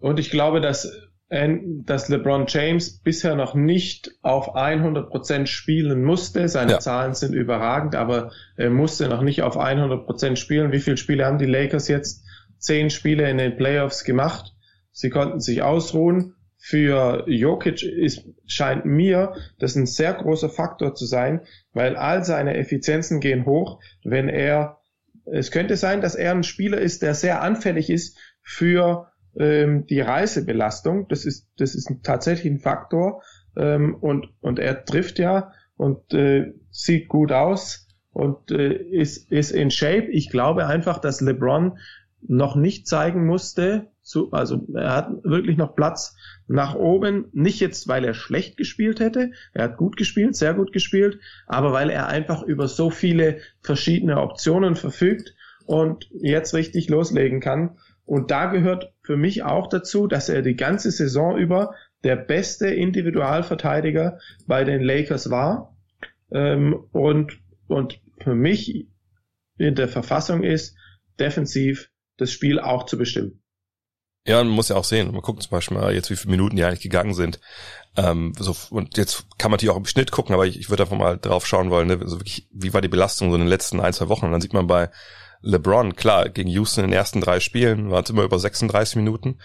Und ich glaube, dass dass LeBron James bisher noch nicht auf 100% spielen musste. Seine ja. Zahlen sind überragend, aber er musste noch nicht auf 100% spielen. Wie viele Spiele haben die Lakers jetzt? Zehn Spiele in den Playoffs gemacht. Sie konnten sich ausruhen. Für Jokic ist, scheint mir das ein sehr großer Faktor zu sein, weil all seine Effizienzen gehen hoch, wenn er, es könnte sein, dass er ein Spieler ist, der sehr anfällig ist für ähm, die Reisebelastung. Das ist, das ist tatsächlich ein Faktor. Ähm, und, und er trifft ja und äh, sieht gut aus und äh, ist, ist in Shape. Ich glaube einfach, dass LeBron noch nicht zeigen musste, zu, also er hat wirklich noch Platz nach oben, nicht jetzt, weil er schlecht gespielt hätte, er hat gut gespielt, sehr gut gespielt, aber weil er einfach über so viele verschiedene Optionen verfügt und jetzt richtig loslegen kann. Und da gehört für mich auch dazu, dass er die ganze Saison über der beste Individualverteidiger bei den Lakers war. Ähm, und, und für mich in der Verfassung ist, defensiv das Spiel auch zu bestimmen. Ja, man muss ja auch sehen, man guckt zum Beispiel mal jetzt, wie viele Minuten die eigentlich gegangen sind. Ähm, so, und jetzt kann man natürlich auch im Schnitt gucken, aber ich, ich würde einfach mal drauf schauen wollen, ne, so wirklich, wie war die Belastung so in den letzten ein, zwei Wochen. Und dann sieht man bei LeBron, klar, gegen Houston in den ersten drei Spielen waren es immer über 36 Minuten.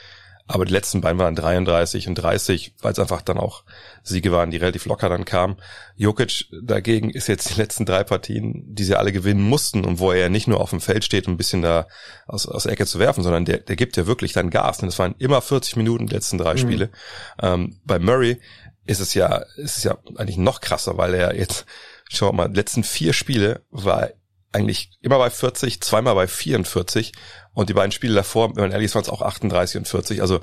Aber die letzten beiden waren 33 und 30, weil es einfach dann auch Siege waren, die relativ locker dann kamen. Jokic dagegen ist jetzt die letzten drei Partien, die sie alle gewinnen mussten und wo er ja nicht nur auf dem Feld steht, um ein bisschen da aus, aus der Ecke zu werfen, sondern der, der gibt ja wirklich dann Gas. Und es waren immer 40 Minuten die letzten drei mhm. Spiele. Ähm, bei Murray ist es ja, ist es ja eigentlich noch krasser, weil er jetzt, schau mal, die letzten vier Spiele war eigentlich immer bei 40, zweimal bei 44 und die beiden Spiele davor, wenn man ehrlich ist, waren es auch 38 und 40. Also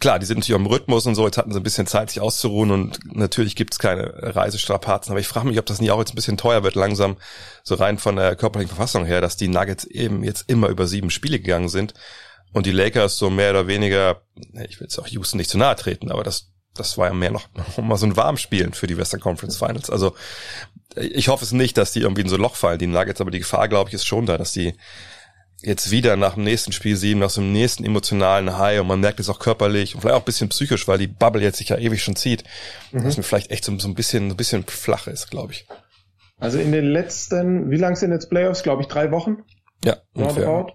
klar, die sind natürlich am Rhythmus und so, jetzt hatten sie ein bisschen Zeit, sich auszuruhen. Und natürlich gibt's keine Reisestrapazen, aber ich frage mich, ob das nicht auch jetzt ein bisschen teuer wird, langsam, so rein von der körperlichen Verfassung her, dass die Nuggets eben jetzt immer über sieben Spiele gegangen sind. Und die Lakers so mehr oder weniger, ich will jetzt auch Houston nicht zu nahe treten, aber das das war ja mehr noch <laughs> mal so ein Warmspielen für die Western Conference Finals. Also ich hoffe es nicht, dass die irgendwie in so ein Loch fallen, die Nuggets, aber die Gefahr, glaube ich, ist schon da, dass die jetzt wieder nach dem nächsten Spiel sieben, nach so einem nächsten emotionalen High und man merkt es auch körperlich und vielleicht auch ein bisschen psychisch, weil die Bubble jetzt sich ja ewig schon zieht, mhm. dass mir vielleicht echt so, so ein bisschen, so ein bisschen flach ist, glaube ich. Also in den letzten, wie lang sind jetzt Playoffs? Glaube ich drei Wochen. Ja, ungefähr.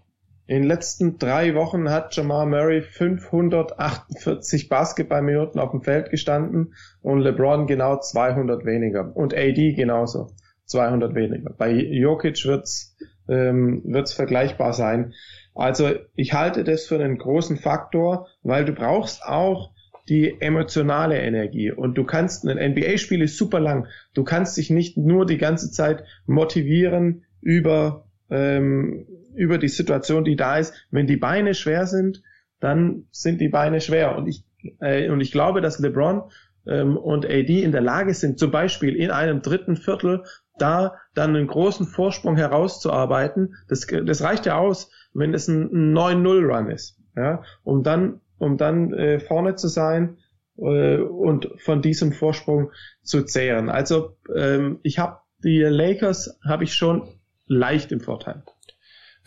In den letzten drei Wochen hat Jamal Murray 548 Basketballminuten auf dem Feld gestanden und LeBron genau 200 weniger und AD genauso 200 weniger. Bei Jokic wird's ähm, wird's vergleichbar sein. Also ich halte das für einen großen Faktor, weil du brauchst auch die emotionale Energie und du kannst ein NBA-Spiel ist super lang. Du kannst dich nicht nur die ganze Zeit motivieren über ähm, über die Situation, die da ist. Wenn die Beine schwer sind, dann sind die Beine schwer. Und ich, äh, und ich glaube, dass LeBron ähm, und AD in der Lage sind, zum Beispiel in einem dritten Viertel da dann einen großen Vorsprung herauszuarbeiten. Das, das reicht ja aus, wenn es ein 9-0-Run ist, ja, um dann, um dann äh, vorne zu sein äh, und von diesem Vorsprung zu zehren. Also ähm, ich habe die Lakers habe ich schon leicht im Vorteil.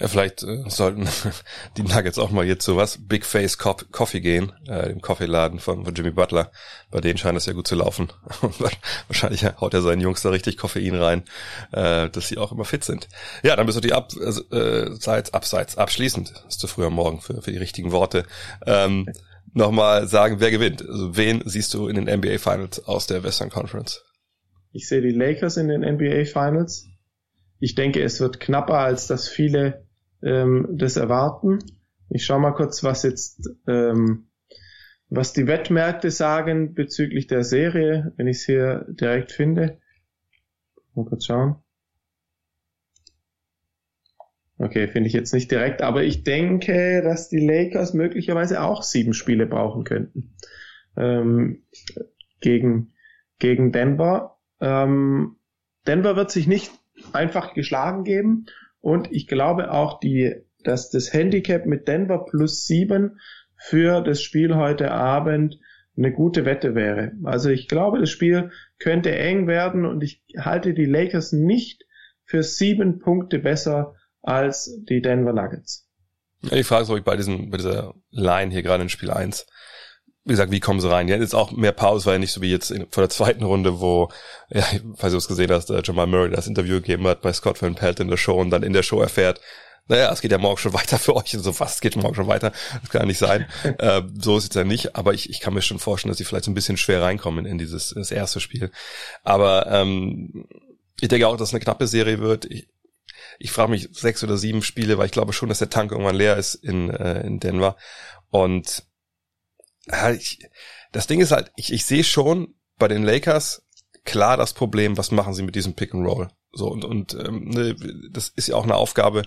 Ja, vielleicht äh, sollten <laughs> die Nuggets auch mal jetzt zu was Big Face Coffee gehen, äh, dem Coffeeladen von, von Jimmy Butler. Bei denen scheint es ja gut zu laufen. <laughs> Wahrscheinlich haut er seinen Jungs da richtig Koffein rein, äh, dass sie auch immer fit sind. Ja, dann bist du die Ab äh, Seits, Abseits abschließend. ist zu früh am Morgen für, für die richtigen Worte. Ähm, Nochmal sagen, wer gewinnt. Also wen siehst du in den NBA Finals aus der Western Conference? Ich sehe die Lakers in den NBA Finals. Ich denke, es wird knapper, als das viele ähm, das erwarten. Ich schaue mal kurz, was jetzt, ähm, was die Wettmärkte sagen bezüglich der Serie, wenn ich es hier direkt finde. Mal kurz schauen. Okay, finde ich jetzt nicht direkt, aber ich denke, dass die Lakers möglicherweise auch sieben Spiele brauchen könnten ähm, gegen gegen Denver. Ähm, Denver wird sich nicht einfach geschlagen geben. Und ich glaube auch, die, dass das Handicap mit Denver plus sieben für das Spiel heute Abend eine gute Wette wäre. Also ich glaube, das Spiel könnte eng werden und ich halte die Lakers nicht für sieben Punkte besser als die Denver Nuggets. Die Frage ob ich bei diesem, bei dieser Line hier gerade in Spiel 1 wie gesagt, wie kommen sie rein? Ja, jetzt auch mehr Pause, weil nicht so wie jetzt in, vor der zweiten Runde, wo, ja, falls du es gesehen hast, äh, Jamal Murray das Interview gegeben hat bei Scott Van Pelt in der Show und dann in der Show erfährt, naja, es geht ja morgen schon weiter für euch und so fast geht morgen schon weiter. Das kann ja nicht sein. <laughs> äh, so ist es ja nicht, aber ich, ich kann mir schon vorstellen, dass sie vielleicht so ein bisschen schwer reinkommen in dieses in das erste Spiel. Aber ähm, ich denke auch, dass es eine knappe Serie wird. Ich, ich frage mich sechs oder sieben Spiele, weil ich glaube schon, dass der Tank irgendwann leer ist in, äh, in Denver. Und ich, das Ding ist halt, ich, ich sehe schon bei den Lakers klar das Problem, was machen sie mit diesem Pick and Roll. So und und ähm, ne, das ist ja auch eine Aufgabe,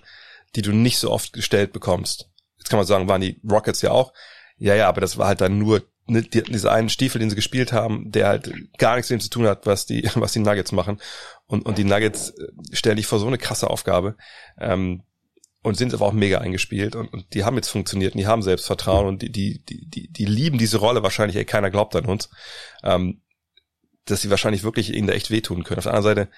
die du nicht so oft gestellt bekommst. Jetzt kann man sagen, waren die Rockets ja auch. Ja, ja, aber das war halt dann nur ne, die, dieser einen Stiefel, den sie gespielt haben, der halt gar nichts mit dem zu tun hat, was die <laughs> was die Nuggets machen. Und und die Nuggets äh, stellen dich vor so eine krasse Aufgabe. Ähm, und sind aber auch mega eingespielt und, und die haben jetzt funktioniert und die haben Selbstvertrauen und die, die, die, die lieben diese Rolle wahrscheinlich, ey, keiner glaubt an uns, ähm, dass sie wahrscheinlich wirklich ihnen da echt wehtun können. Auf der anderen Seite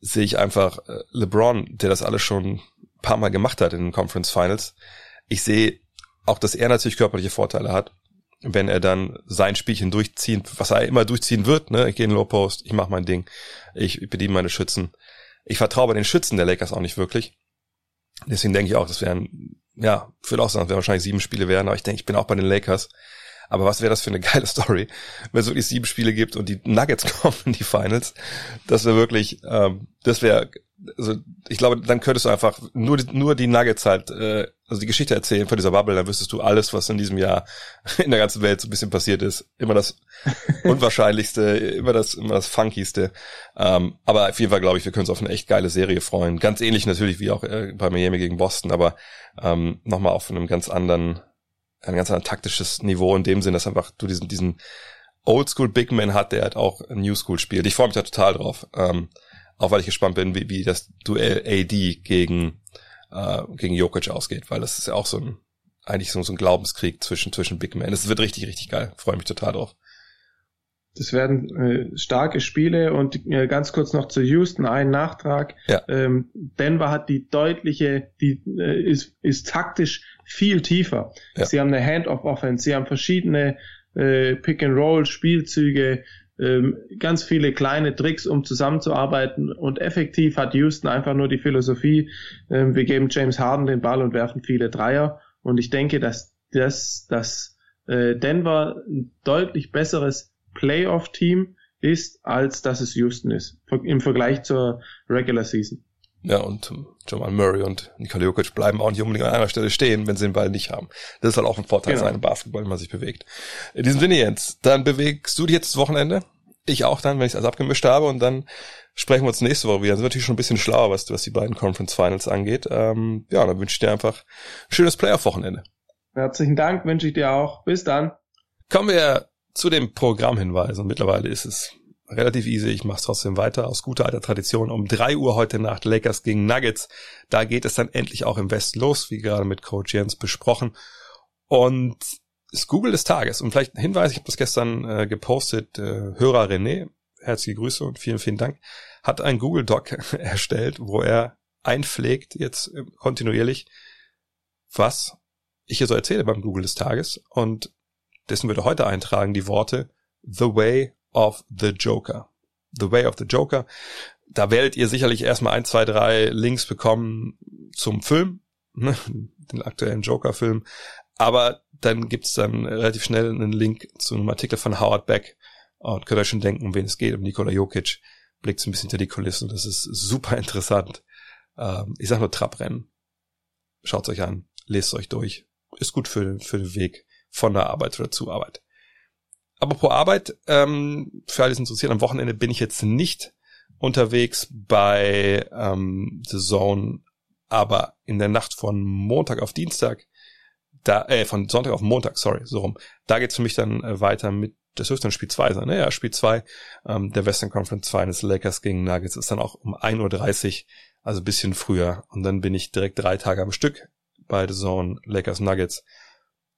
sehe ich einfach äh, LeBron, der das alles schon ein paar Mal gemacht hat in den Conference Finals. Ich sehe auch, dass er natürlich körperliche Vorteile hat, wenn er dann sein Spielchen durchziehen, was er immer durchziehen wird, ne? Ich gehe in Low Post, ich mache mein Ding, ich bediene meine Schützen. Ich vertraue bei den Schützen der Lakers auch nicht wirklich. Deswegen denke ich auch, das wären, ja, ich würde auch sagen, es werden wahrscheinlich sieben Spiele werden, aber ich denke, ich bin auch bei den Lakers. Aber was wäre das für eine <laughs> geile Story, wenn es wirklich sieben Spiele gibt und die Nuggets <laughs> kommen in die Finals? Das wäre wirklich, ähm, das wäre, also ich glaube, dann könntest du einfach nur, nur die Nuggets halt, äh, also die Geschichte erzählen von dieser Bubble, dann wüsstest du alles, was in diesem Jahr <laughs> in der ganzen Welt so ein bisschen passiert ist. Immer das <laughs> Unwahrscheinlichste, immer das, immer das Funkigste. Ähm, aber auf jeden Fall glaube ich, wir können uns auf eine echt geile Serie freuen. Ganz ähnlich natürlich wie auch äh, bei Miami gegen Boston, aber ähm, nochmal auf einem ganz anderen ein ganz anderes taktisches Niveau in dem Sinn, dass einfach du diesen, diesen Oldschool Big Man hat, der halt auch New School spielt. Ich freue mich da total drauf. Ähm, auch weil ich gespannt bin, wie, wie das Duell AD gegen, äh, gegen Jokic ausgeht, weil das ist ja auch so ein, eigentlich so, so ein Glaubenskrieg zwischen, zwischen Big Men. Es wird richtig, richtig geil. Freue mich total drauf. Das werden äh, starke Spiele und äh, ganz kurz noch zu Houston ein Nachtrag. Ja. Ähm, Denver hat die deutliche, die äh, ist, ist taktisch viel tiefer. Ja. Sie haben eine Hand-off-Offense, sie haben verschiedene äh, Pick-and-Roll-Spielzüge, ganz viele kleine Tricks, um zusammenzuarbeiten und effektiv hat Houston einfach nur die Philosophie, ähm, wir geben James Harden den Ball und werfen viele Dreier und ich denke, dass das, dass äh, Denver ein deutlich besseres Playoff-Team ist, als dass es Houston ist, im Vergleich zur Regular Season. Ja, und Jamal Murray und Nikola Jokic bleiben auch nicht unbedingt an einer Stelle stehen, wenn sie den Ball nicht haben. Das ist halt auch ein Vorteil genau. seines Basketball, wenn man sich bewegt. In diesem Sinne, Jens, dann bewegst du dich jetzt das Wochenende. Ich auch dann, wenn ich es alles abgemischt habe und dann sprechen wir uns nächste Woche wieder. Dann sind wir natürlich schon ein bisschen schlauer, was, was die beiden Conference Finals angeht. Ähm, ja, dann wünsche ich dir einfach ein schönes Playoff-Wochenende. Herzlichen Dank, wünsche ich dir auch. Bis dann. Kommen wir zu dem Programmhinweis. Und mittlerweile ist es relativ easy. Ich mache trotzdem weiter aus guter alter Tradition. Um drei Uhr heute Nacht Lakers gegen Nuggets. Da geht es dann endlich auch im Westen los, wie gerade mit Coach Jens besprochen. Und das Google des Tages. Und vielleicht ein Hinweis, ich habe das gestern äh, gepostet. Äh, Hörer René, herzliche Grüße und vielen, vielen Dank, hat ein Google Doc <laughs> erstellt, wo er einpflegt jetzt äh, kontinuierlich, was ich hier so erzähle beim Google des Tages. Und dessen würde heute eintragen die Worte The Way of the Joker. The Way of the Joker. Da werdet ihr sicherlich erstmal ein, zwei, drei Links bekommen zum Film, ne, <laughs> den aktuellen Joker-Film. Aber dann gibt's dann relativ schnell einen Link zu einem Artikel von Howard Beck. Und könnt euch schon denken, um wen es geht, um Nikola Jokic. Blickt so ein bisschen hinter die Kulissen. Das ist super interessant. Ähm, ich sag nur Trabrennen. Schaut's euch an. Lest euch durch. Ist gut für, für den Weg von der Arbeit oder zur Arbeit. Aber pro Arbeit, ähm, für alles interessiert, am Wochenende bin ich jetzt nicht unterwegs bei ähm, The Zone, aber in der Nacht von Montag auf Dienstag, da, äh, von Sonntag auf Montag, sorry, so rum, da geht's für mich dann äh, weiter mit, das dürfte dann Spiel 2 sein, ne? Ja, Spiel 2 ähm, der Western Conference Finals Lakers gegen Nuggets ist dann auch um 1.30 Uhr, also bisschen früher. Und dann bin ich direkt drei Tage am Stück bei The Zone, Lakers Nuggets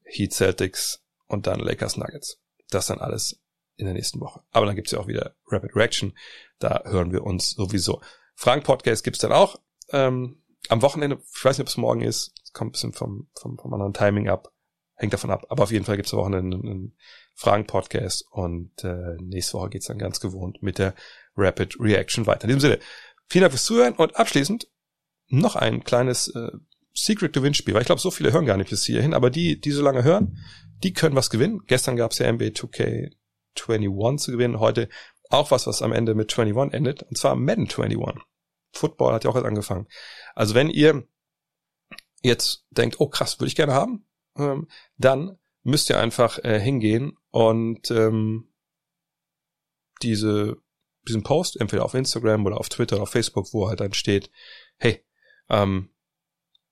Heat Celtics und dann Lakers Nuggets. Das dann alles in der nächsten Woche. Aber dann gibt's ja auch wieder Rapid Reaction. Da hören wir uns sowieso. Frank Podcast gibt's dann auch ähm, am Wochenende. Ich weiß nicht, ob es morgen ist. Es kommt ein bisschen vom, vom, vom anderen Timing ab. Hängt davon ab. Aber auf jeden Fall gibt's am Wochenende einen, einen Fragen Podcast und äh, nächste Woche geht's dann ganz gewohnt mit der Rapid Reaction weiter. In diesem Sinne, vielen Dank fürs Zuhören und abschließend noch ein kleines äh, Secret-Gewinnspiel, weil ich glaube, so viele hören gar nicht bis hierhin, aber die, die so lange hören, die können was gewinnen. Gestern gab es ja NBA 2K21 zu gewinnen, heute auch was, was am Ende mit 21 endet, und zwar Madden 21. Football hat ja auch jetzt angefangen. Also wenn ihr jetzt denkt, oh krass, würde ich gerne haben, ähm, dann müsst ihr einfach äh, hingehen und ähm, diese, diesen Post, entweder auf Instagram oder auf Twitter oder auf Facebook, wo halt dann steht, hey, ähm,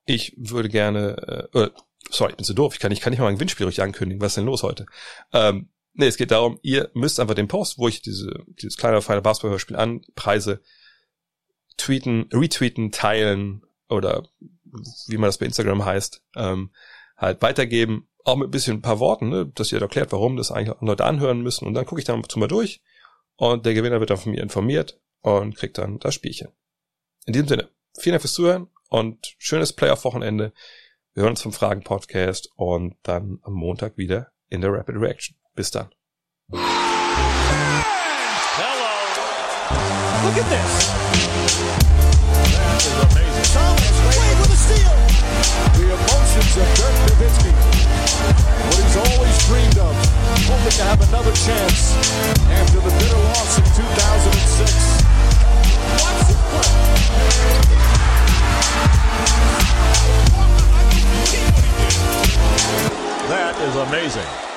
ich würde gerne, äh, sorry, ich bin so doof, ich kann, ich kann nicht mal ein Gewinnspiel richtig ankündigen. Was ist denn los heute? Ähm, nee, es geht darum, ihr müsst einfach den Post, wo ich diese, dieses kleine, feine Basketballhörspiel anpreise, tweeten, retweeten, teilen oder wie man das bei Instagram heißt, ähm, halt weitergeben, auch mit ein bisschen ein paar Worten, ne, dass ihr erklärt, warum das eigentlich Leute anhören müssen und dann gucke ich dann mal durch und der Gewinner wird dann von mir informiert und kriegt dann das Spielchen. In diesem Sinne, vielen Dank fürs Zuhören und schönes Playoff-Wochenende. Wir hören uns vom Fragen-Podcast und dann am Montag wieder in der Rapid Reaction. Bis dann. Hello. Look at this. That is amazing. Thomas Wade with a steal. The emotions of Dirk Nowitzki. What he's always dreamed of. Hoping to have another chance after the bitter loss in 2006. Watch this play. That is amazing.